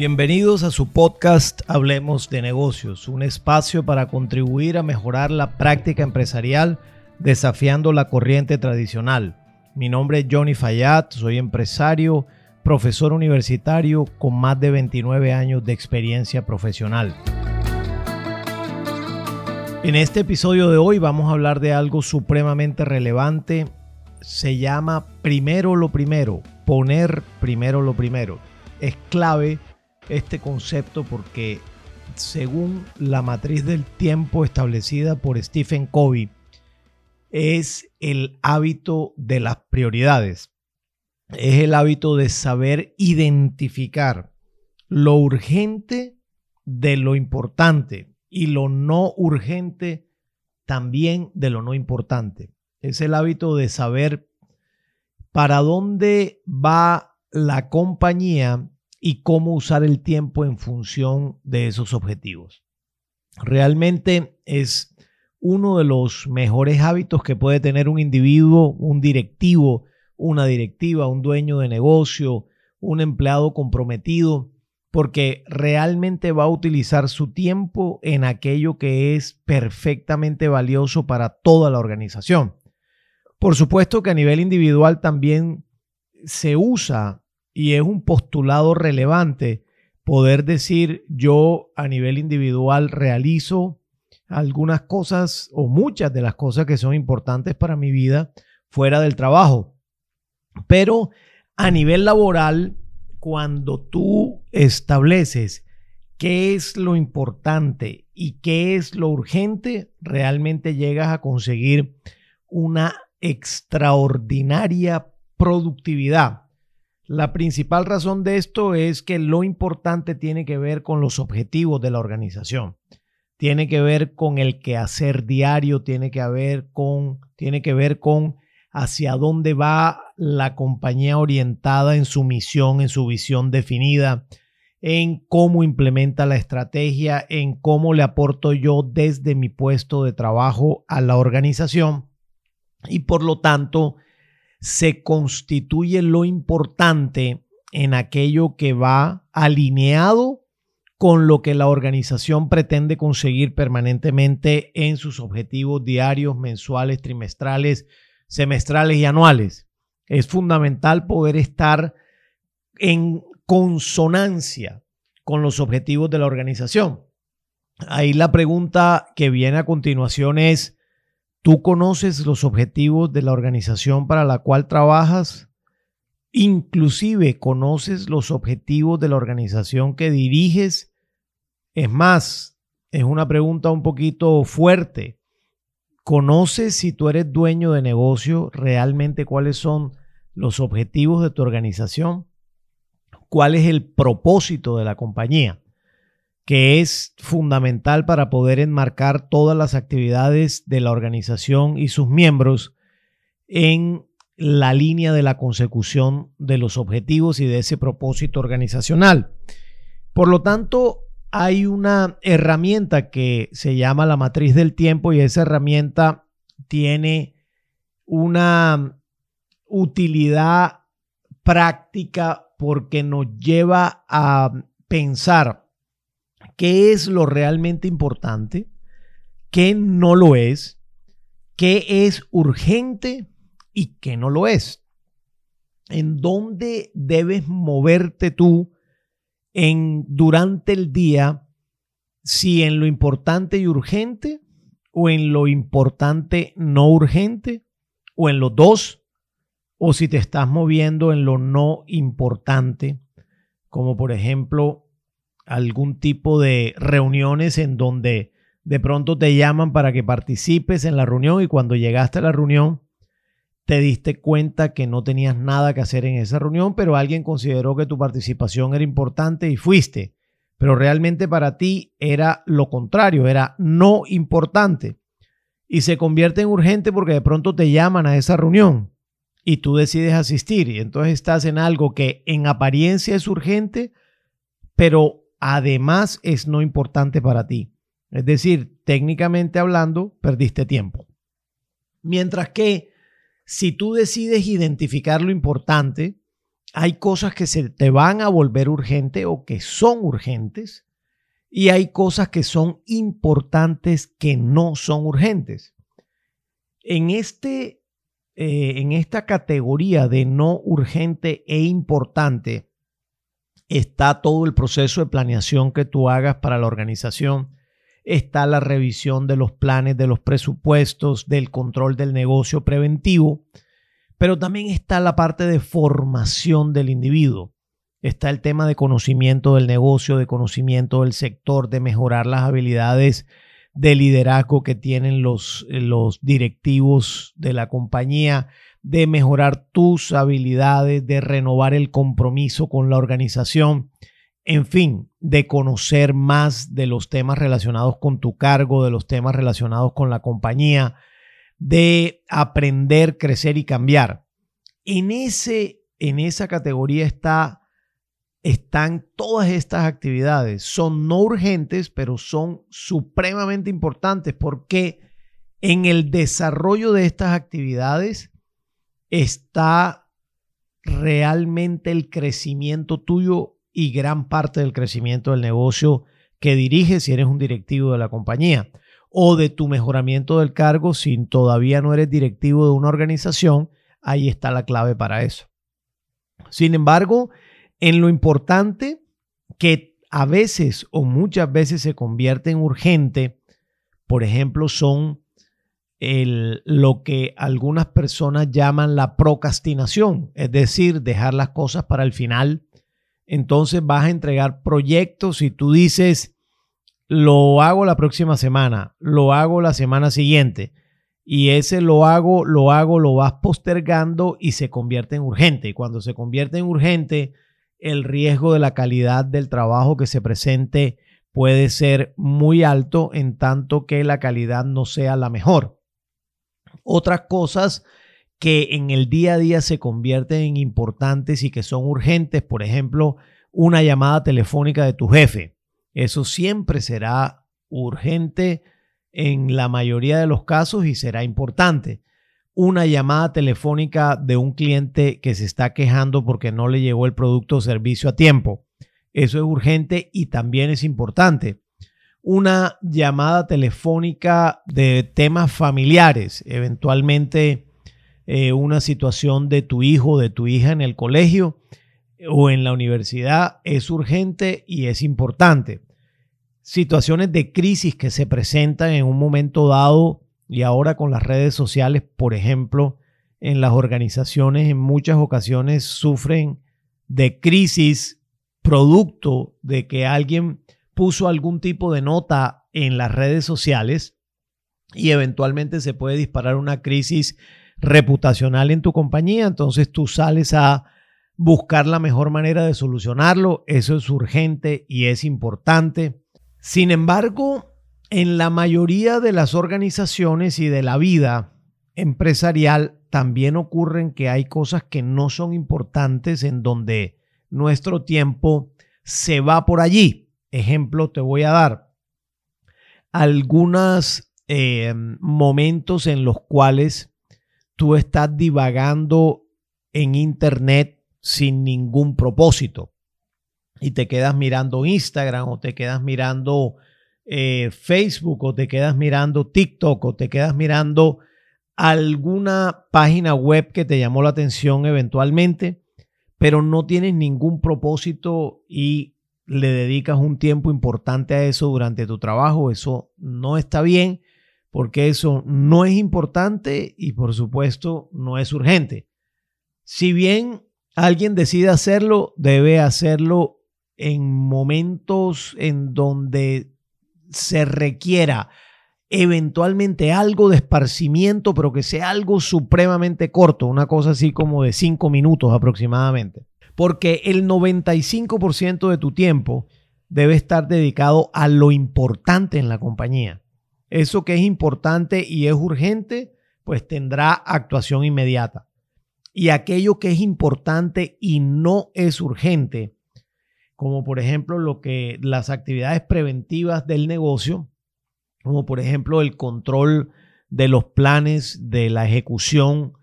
Bienvenidos a su podcast Hablemos de negocios, un espacio para contribuir a mejorar la práctica empresarial desafiando la corriente tradicional. Mi nombre es Johnny Fayad, soy empresario, profesor universitario con más de 29 años de experiencia profesional. En este episodio de hoy vamos a hablar de algo supremamente relevante. Se llama primero lo primero, poner primero lo primero. Es clave este concepto porque según la matriz del tiempo establecida por Stephen Covey, es el hábito de las prioridades. Es el hábito de saber identificar lo urgente de lo importante y lo no urgente también de lo no importante. Es el hábito de saber para dónde va la compañía y cómo usar el tiempo en función de esos objetivos. Realmente es uno de los mejores hábitos que puede tener un individuo, un directivo, una directiva, un dueño de negocio, un empleado comprometido, porque realmente va a utilizar su tiempo en aquello que es perfectamente valioso para toda la organización. Por supuesto que a nivel individual también se usa y es un postulado relevante poder decir yo a nivel individual realizo algunas cosas o muchas de las cosas que son importantes para mi vida fuera del trabajo. Pero a nivel laboral, cuando tú estableces qué es lo importante y qué es lo urgente, realmente llegas a conseguir una extraordinaria productividad. La principal razón de esto es que lo importante tiene que ver con los objetivos de la organización. Tiene que ver con el quehacer diario, tiene que, ver con, tiene que ver con hacia dónde va la compañía orientada en su misión, en su visión definida, en cómo implementa la estrategia, en cómo le aporto yo desde mi puesto de trabajo a la organización y por lo tanto se constituye lo importante en aquello que va alineado con lo que la organización pretende conseguir permanentemente en sus objetivos diarios, mensuales, trimestrales, semestrales y anuales. Es fundamental poder estar en consonancia con los objetivos de la organización. Ahí la pregunta que viene a continuación es, ¿Tú conoces los objetivos de la organización para la cual trabajas? Inclusive conoces los objetivos de la organización que diriges. Es más, es una pregunta un poquito fuerte. ¿Conoces si tú eres dueño de negocio realmente cuáles son los objetivos de tu organización? ¿Cuál es el propósito de la compañía? Que es fundamental para poder enmarcar todas las actividades de la organización y sus miembros en la línea de la consecución de los objetivos y de ese propósito organizacional. Por lo tanto, hay una herramienta que se llama la matriz del tiempo y esa herramienta tiene una utilidad práctica porque nos lleva a pensar qué es lo realmente importante, qué no lo es, qué es urgente y qué no lo es. En dónde debes moverte tú en durante el día, si en lo importante y urgente o en lo importante no urgente o en los dos o si te estás moviendo en lo no importante, como por ejemplo algún tipo de reuniones en donde de pronto te llaman para que participes en la reunión y cuando llegaste a la reunión te diste cuenta que no tenías nada que hacer en esa reunión, pero alguien consideró que tu participación era importante y fuiste. Pero realmente para ti era lo contrario, era no importante. Y se convierte en urgente porque de pronto te llaman a esa reunión y tú decides asistir. Y entonces estás en algo que en apariencia es urgente, pero además es no importante para ti. Es decir, técnicamente hablando, perdiste tiempo. Mientras que si tú decides identificar lo importante hay cosas que se te van a volver urgentes o que son urgentes y hay cosas que son importantes que no son urgentes. En, este, eh, en esta categoría de no urgente e importante está todo el proceso de planeación que tú hagas para la organización, está la revisión de los planes, de los presupuestos, del control del negocio preventivo, pero también está la parte de formación del individuo. Está el tema de conocimiento del negocio, de conocimiento del sector, de mejorar las habilidades de liderazgo que tienen los, los directivos de la compañía, de mejorar tus habilidades, de renovar el compromiso con la organización, en fin, de conocer más de los temas relacionados con tu cargo, de los temas relacionados con la compañía, de aprender, crecer y cambiar. En, ese, en esa categoría está, están todas estas actividades. Son no urgentes, pero son supremamente importantes porque en el desarrollo de estas actividades está realmente el crecimiento tuyo y gran parte del crecimiento del negocio que diriges si eres un directivo de la compañía o de tu mejoramiento del cargo si todavía no eres directivo de una organización, ahí está la clave para eso. Sin embargo, en lo importante que a veces o muchas veces se convierte en urgente, por ejemplo, son el, lo que algunas personas llaman la procrastinación, es decir, dejar las cosas para el final. Entonces vas a entregar proyectos y tú dices, lo hago la próxima semana, lo hago la semana siguiente. Y ese lo hago, lo hago, lo vas postergando y se convierte en urgente. Y cuando se convierte en urgente, el riesgo de la calidad del trabajo que se presente puede ser muy alto en tanto que la calidad no sea la mejor. Otras cosas que en el día a día se convierten en importantes y que son urgentes, por ejemplo, una llamada telefónica de tu jefe. Eso siempre será urgente en la mayoría de los casos y será importante. Una llamada telefónica de un cliente que se está quejando porque no le llegó el producto o servicio a tiempo. Eso es urgente y también es importante. Una llamada telefónica de temas familiares, eventualmente eh, una situación de tu hijo o de tu hija en el colegio o en la universidad es urgente y es importante. Situaciones de crisis que se presentan en un momento dado y ahora con las redes sociales, por ejemplo, en las organizaciones en muchas ocasiones sufren de crisis producto de que alguien puso algún tipo de nota en las redes sociales y eventualmente se puede disparar una crisis reputacional en tu compañía. Entonces tú sales a buscar la mejor manera de solucionarlo. Eso es urgente y es importante. Sin embargo, en la mayoría de las organizaciones y de la vida empresarial también ocurren que hay cosas que no son importantes en donde nuestro tiempo se va por allí. Ejemplo, te voy a dar algunos eh, momentos en los cuales tú estás divagando en Internet sin ningún propósito. Y te quedas mirando Instagram o te quedas mirando eh, Facebook o te quedas mirando TikTok o te quedas mirando alguna página web que te llamó la atención eventualmente, pero no tienes ningún propósito y le dedicas un tiempo importante a eso durante tu trabajo, eso no está bien porque eso no es importante y por supuesto no es urgente. Si bien alguien decide hacerlo, debe hacerlo en momentos en donde se requiera eventualmente algo de esparcimiento, pero que sea algo supremamente corto, una cosa así como de cinco minutos aproximadamente. Porque el 95% de tu tiempo debe estar dedicado a lo importante en la compañía. Eso que es importante y es urgente, pues tendrá actuación inmediata y aquello que es importante y no es urgente, como por ejemplo lo que las actividades preventivas del negocio, como por ejemplo el control de los planes, de la ejecución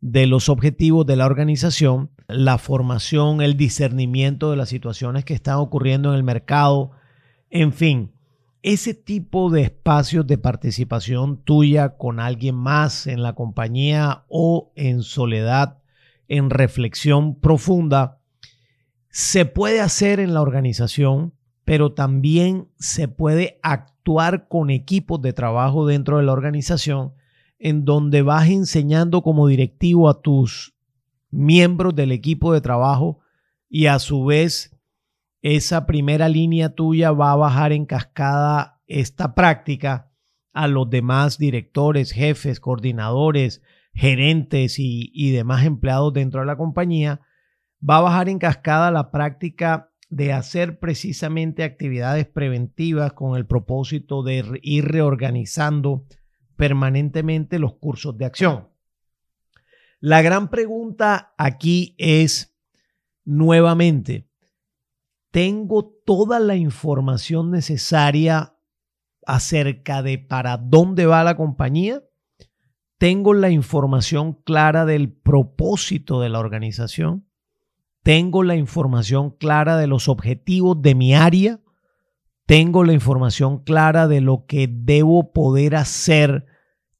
de los objetivos de la organización, la formación, el discernimiento de las situaciones que están ocurriendo en el mercado, en fin, ese tipo de espacios de participación tuya con alguien más en la compañía o en soledad, en reflexión profunda, se puede hacer en la organización, pero también se puede actuar con equipos de trabajo dentro de la organización en donde vas enseñando como directivo a tus miembros del equipo de trabajo y a su vez esa primera línea tuya va a bajar en cascada esta práctica a los demás directores, jefes, coordinadores, gerentes y, y, demás empleados dentro de la compañía, va a bajar en cascada la práctica de hacer precisamente actividades preventivas con el propósito de ir reorganizando permanentemente los cursos de acción. La gran pregunta aquí es, nuevamente, ¿tengo toda la información necesaria acerca de para dónde va la compañía? ¿Tengo la información clara del propósito de la organización? ¿Tengo la información clara de los objetivos de mi área? tengo la información clara de lo que debo poder hacer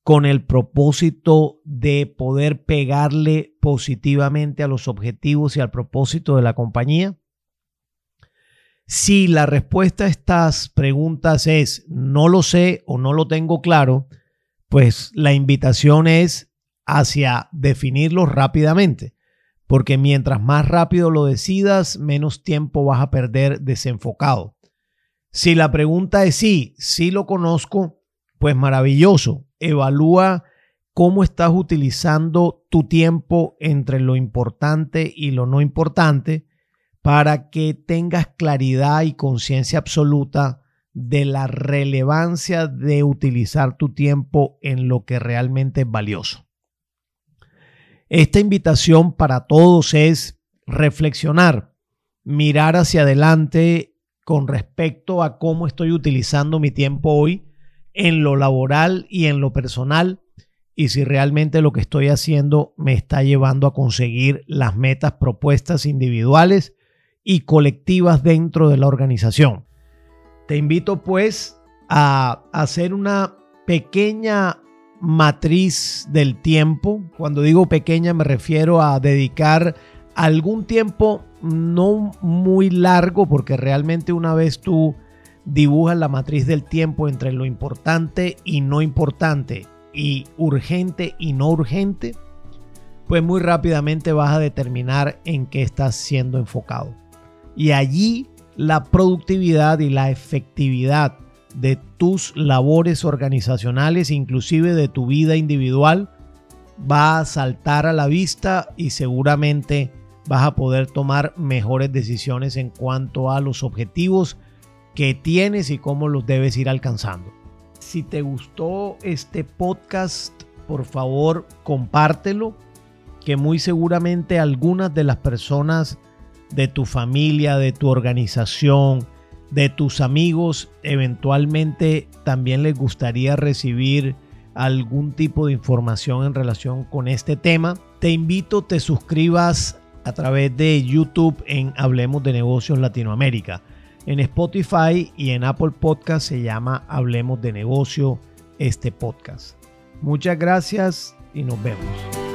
con el propósito de poder pegarle positivamente a los objetivos y al propósito de la compañía? Si la respuesta a estas preguntas es no lo sé o no lo tengo claro, pues la invitación es hacia definirlo rápidamente, porque mientras más rápido lo decidas, menos tiempo vas a perder desenfocado. Si la pregunta es sí, sí lo conozco, pues maravilloso. Evalúa cómo estás utilizando tu tiempo entre lo importante y lo no importante para que tengas claridad y conciencia absoluta de la relevancia de utilizar tu tiempo en lo que realmente es valioso. Esta invitación para todos es reflexionar, mirar hacia adelante con respecto a cómo estoy utilizando mi tiempo hoy en lo laboral y en lo personal y si realmente lo que estoy haciendo me está llevando a conseguir las metas propuestas individuales y colectivas dentro de la organización. Te invito pues a hacer una pequeña matriz del tiempo. Cuando digo pequeña me refiero a dedicar algún tiempo no muy largo, porque realmente una vez tú dibujas la matriz del tiempo entre lo importante y no importante, y urgente y no urgente, pues muy rápidamente vas a determinar en qué estás siendo enfocado. Y allí la productividad y la efectividad de tus labores organizacionales, inclusive de tu vida individual, va a saltar a la vista y seguramente vas a poder tomar mejores decisiones en cuanto a los objetivos que tienes y cómo los debes ir alcanzando. Si te gustó este podcast, por favor compártelo, que muy seguramente algunas de las personas de tu familia, de tu organización, de tus amigos, eventualmente también les gustaría recibir algún tipo de información en relación con este tema. Te invito, te suscribas a través de YouTube en Hablemos de Negocios Latinoamérica. En Spotify y en Apple Podcast se llama Hablemos de Negocio este podcast. Muchas gracias y nos vemos.